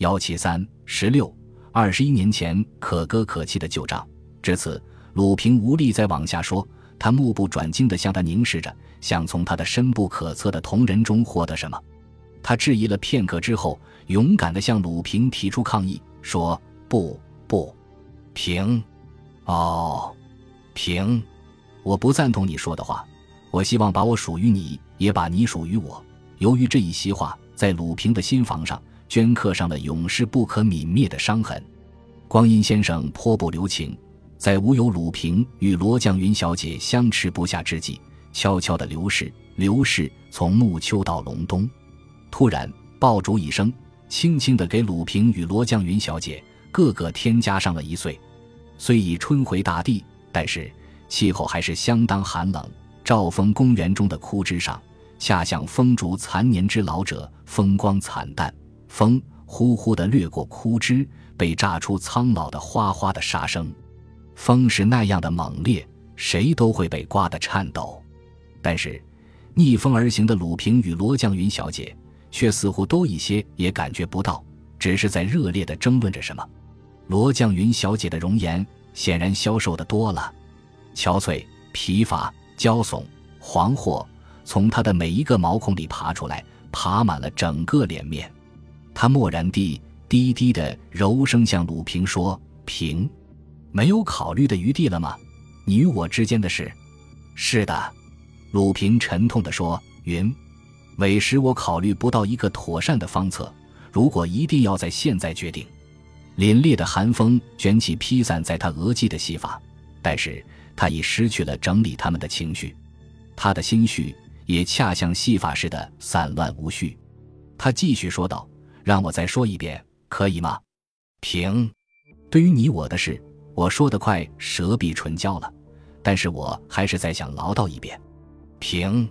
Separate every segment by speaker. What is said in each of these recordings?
Speaker 1: 幺七三十六二十一年前可歌可泣的旧账。至此，鲁平无力再往下说，他目不转睛地向他凝视着，想从他的深不可测的瞳仁中获得什么。他质疑了片刻之后，勇敢地向鲁平提出抗议，说：“不不，平，哦，平，我不赞同你说的话。我希望把我属于你，也把你属于我。”由于这一席话，在鲁平的心房上镌刻上了永世不可泯灭的伤痕。光阴先生颇不留情，在无有鲁平与罗绛云小姐相持不下之际，悄悄地流逝，流逝从暮秋到隆冬。突然爆竹一声，轻轻地给鲁平与罗绛云小姐各个添加上了一岁。虽已春回大地，但是气候还是相当寒冷。兆丰公园中的枯枝上，恰像风烛残年之老者，风光惨淡。风呼呼地掠过枯枝，被炸出苍老的哗哗的沙声。风是那样的猛烈，谁都会被刮得颤抖。但是，逆风而行的鲁平与罗绛云小姐。却似乎都一些也感觉不到，只是在热烈的争论着什么。罗绛云小姐的容颜显然消瘦的多了，憔悴、疲乏、焦悚、惶惑从她的每一个毛孔里爬出来，爬满了整个脸面。他默然地低低的柔声向鲁平说：“平，没有考虑的余地了吗？你与我之间的事？”“是的。”鲁平沉痛地说：“云。”委实，我考虑不到一个妥善的方策。如果一定要在现在决定，凛冽的寒风卷起披散在他额际的细发，但是他已失去了整理他们的情绪，他的心绪也恰像细发似的散乱无序。他继续说道：“让我再说一遍，可以吗？”平，对于你我的事，我说得快舌比唇焦了，但是我还是再想唠叨一遍。平。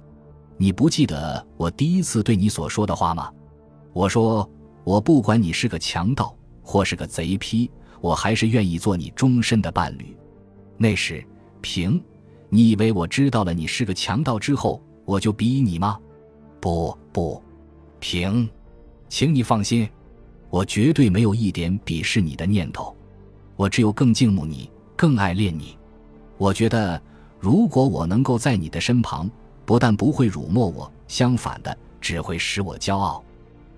Speaker 1: 你不记得我第一次对你所说的话吗？我说，我不管你是个强盗或是个贼批，我还是愿意做你终身的伴侣。那时，平，你以为我知道了你是个强盗之后，我就逼你吗？不不，平，请你放心，我绝对没有一点鄙视你的念头，我只有更敬慕你，更爱恋你。我觉得，如果我能够在你的身旁。不但不会辱没我，相反的，只会使我骄傲。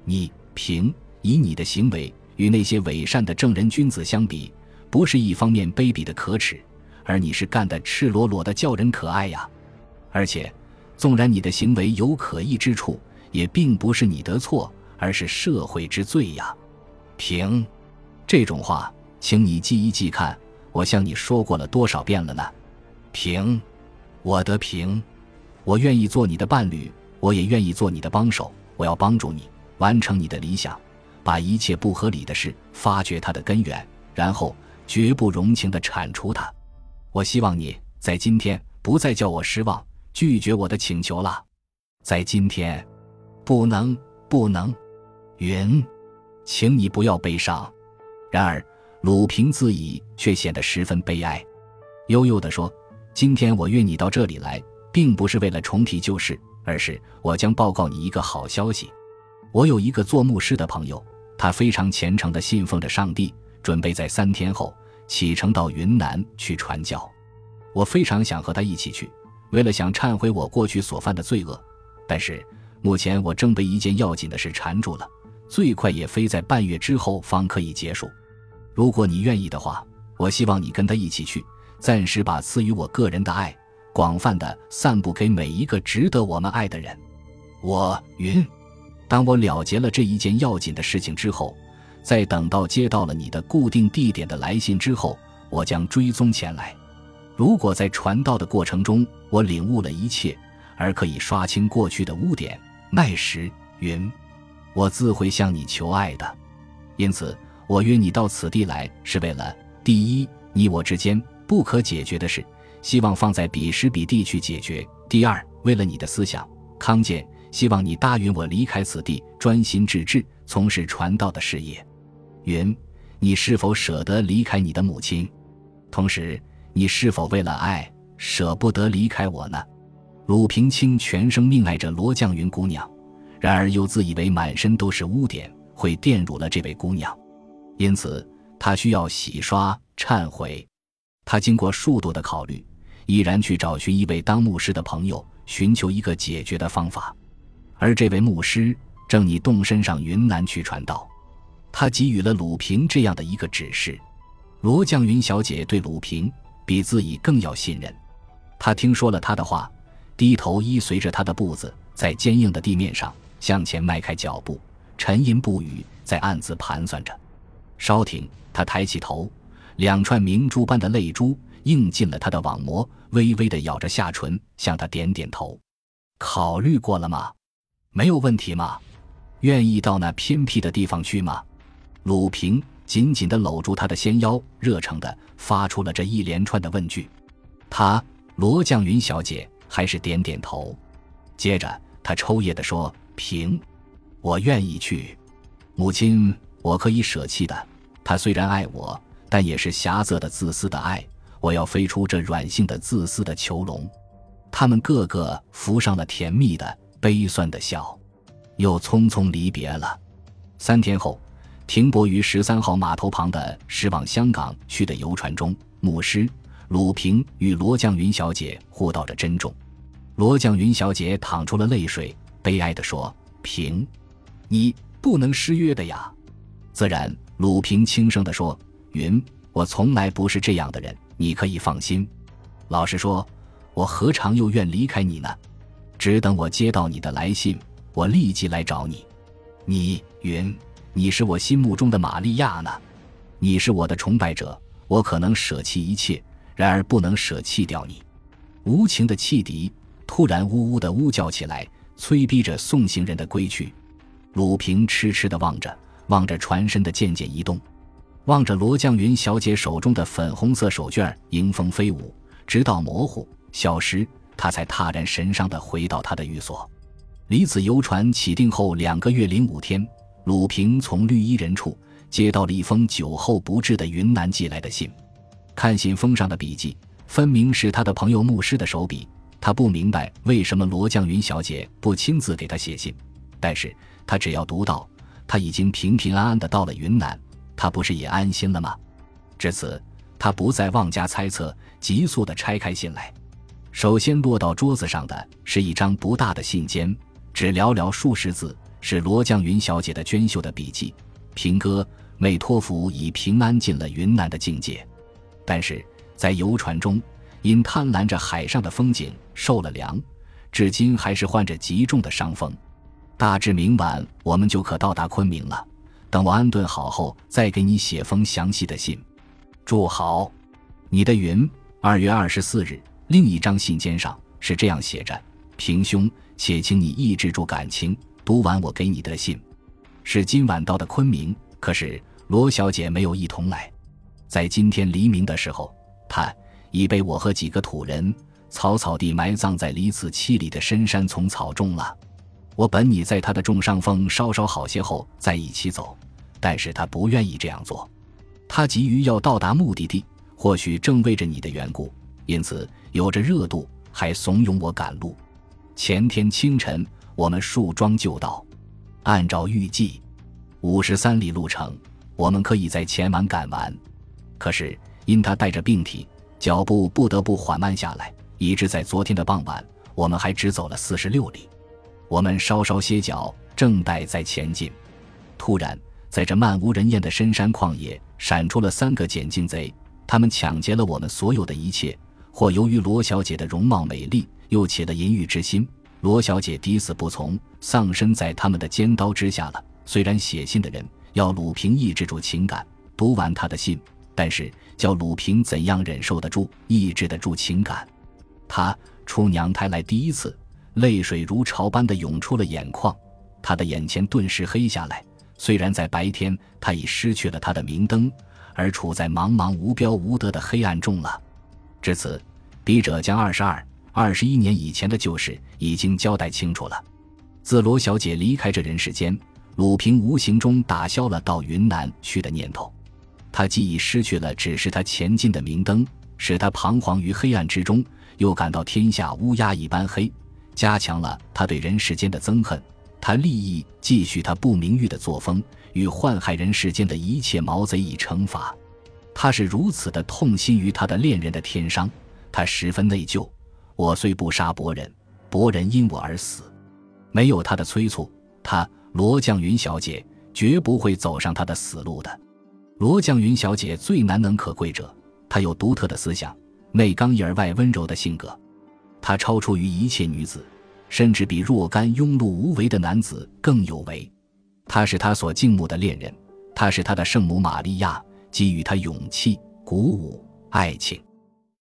Speaker 1: 你平以你的行为与那些伪善的正人君子相比，不是一方面卑鄙的可耻，而你是干得赤裸裸的叫人可爱呀。而且，纵然你的行为有可疑之处，也并不是你的错，而是社会之罪呀。平，这种话，请你记一记看，我向你说过了多少遍了呢？平，我的平。我愿意做你的伴侣，我也愿意做你的帮手。我要帮助你完成你的理想，把一切不合理的事发掘它的根源，然后绝不容情地铲除它。我希望你在今天不再叫我失望，拒绝我的请求了。在今天，不能，不能。云，请你不要悲伤。然而，鲁平自己却显得十分悲哀，悠悠地说：“今天我约你到这里来。”并不是为了重提旧事，而是我将报告你一个好消息。我有一个做牧师的朋友，他非常虔诚地信奉着上帝，准备在三天后启程到云南去传教。我非常想和他一起去，为了想忏悔我过去所犯的罪恶。但是目前我正被一件要紧的事缠住了，最快也非在半月之后方可以结束。如果你愿意的话，我希望你跟他一起去，暂时把赐予我个人的爱。广泛的散布给每一个值得我们爱的人。我云，当我了结了这一件要紧的事情之后，在等到接到了你的固定地点的来信之后，我将追踪前来。如果在传道的过程中我领悟了一切，而可以刷清过去的污点，那时云，我自会向你求爱的。因此，我约你到此地来，是为了第一，你我之间不可解决的事。希望放在彼时彼地去解决。第二，为了你的思想康健，希望你答应我离开此地，专心致志从事传道的事业。云，你是否舍得离开你的母亲？同时，你是否为了爱舍不得离开我呢？鲁平清全生命爱着罗绛云姑娘，然而又自以为满身都是污点，会玷辱了这位姑娘，因此他需要洗刷、忏悔。他经过数度的考虑，毅然去找寻一位当牧师的朋友，寻求一个解决的方法。而这位牧师正拟动身上云南去传道，他给予了鲁平这样的一个指示：罗绛云小姐对鲁平比自己更要信任。他听说了他的话，低头依随着他的步子，在坚硬的地面上向前迈开脚步，沉吟不语，在暗自盘算着。稍停，他抬起头，两串明珠般的泪珠映进了他的网膜，微微的咬着下唇，向他点点头。考虑过了吗？没有问题吗？愿意到那偏僻的地方去吗？鲁平紧紧的搂住他的纤腰，热诚的发出了这一连串的问句。他。罗绛云小姐还是点点头，接着她抽噎地说：“平，我愿意去。母亲，我可以舍弃的。她虽然爱我，但也是狭窄的、自私的爱。我要飞出这软性的、自私的囚笼。”他们个个浮上了甜蜜的、悲酸的笑，又匆匆离别了。三天后，停泊于十三号码头旁的驶往香港去的游船中，牧师。鲁平与罗绛云小姐互道着珍重，罗绛云小姐淌出了泪水，悲哀地说：“平，你不能失约的呀。”自然，鲁平轻声地说：“云，我从来不是这样的人，你可以放心。老实说，我何尝又愿离开你呢？只等我接到你的来信，我立即来找你。你，云，你是我心目中的玛利亚呢，你是我的崇拜者，我可能舍弃一切。”然而不能舍弃掉你，无情的汽笛突然呜呜的呜叫起来，催逼着送行人的归去。鲁平痴痴的望着，望着船身的渐渐移动，望着罗绛云小姐手中的粉红色手绢迎风飞舞，直到模糊消失，他才踏然神伤的回到他的寓所。离子游船起定后两个月零五天，鲁平从绿衣人处接到了一封酒后不治的云南寄来的信。看信封上的笔记，分明是他的朋友牧师的手笔。他不明白为什么罗绛云小姐不亲自给他写信，但是他只要读到他已经平平安安的到了云南，他不是也安心了吗？至此，他不再妄加猜测，急速的拆开信来。首先落到桌子上的是一张不大的信笺，只寥寥数十字，是罗绛云小姐的娟秀的笔记：“平哥，美托福已平安进了云南的境界。”但是在游船中，因贪婪着海上的风景，受了凉，至今还是患着极重的伤风。大致明晚我们就可到达昆明了。等我安顿好后，再给你写封详细的信。祝好，你的云。二月二十四日，另一张信笺上是这样写着：“平兄，且请你抑制住感情，读完我给你的信。是今晚到的昆明，可是罗小姐没有一同来。”在今天黎明的时候，她已被我和几个土人草草地埋葬在离此七里的深山丛草中了。我本拟在他的重伤风稍稍好些后再一起走，但是他不愿意这样做。他急于要到达目的地，或许正为着你的缘故，因此有着热度，还怂恿我赶路。前天清晨，我们树桩就到，按照预计，五十三里路程，我们可以在前晚赶完。可是因他带着病体，脚步不得不缓慢下来，以致在昨天的傍晚，我们还只走了四十六里。我们稍稍歇脚，正待再前进，突然在这漫无人烟的深山旷野，闪出了三个捡净贼。他们抢劫了我们所有的一切，或由于罗小姐的容貌美丽，又起了淫欲之心。罗小姐抵死不从，丧身在他们的尖刀之下了。虽然写信的人要鲁平抑制住情感，读完他的信。但是叫鲁平怎样忍受得住、抑制得住情感？他出娘胎来第一次，泪水如潮般的涌出了眼眶，他的眼前顿时黑下来。虽然在白天，他已失去了他的明灯，而处在茫茫无标无德的黑暗中了。至此，笔者将二十二、二十一年以前的旧事已经交代清楚了。自罗小姐离开这人世间，鲁平无形中打消了到云南去的念头。他既已失去了指示他前进的明灯，使他彷徨于黑暗之中，又感到天下乌鸦一般黑，加强了他对人世间的憎恨。他立意继续他不名誉的作风，与患害人世间的一切毛贼以惩罚。他是如此的痛心于他的恋人的天伤，他十分内疚。我虽不杀伯仁，伯仁因我而死，没有他的催促，他罗绛云小姐绝不会走上他的死路的。罗绛云小姐最难能可贵者，她有独特的思想，内刚毅而外温柔的性格，她超出于一切女子，甚至比若干庸碌无为的男子更有为。她是他所敬慕的恋人，他是他的圣母玛利亚。给予他勇气、鼓舞、爱情。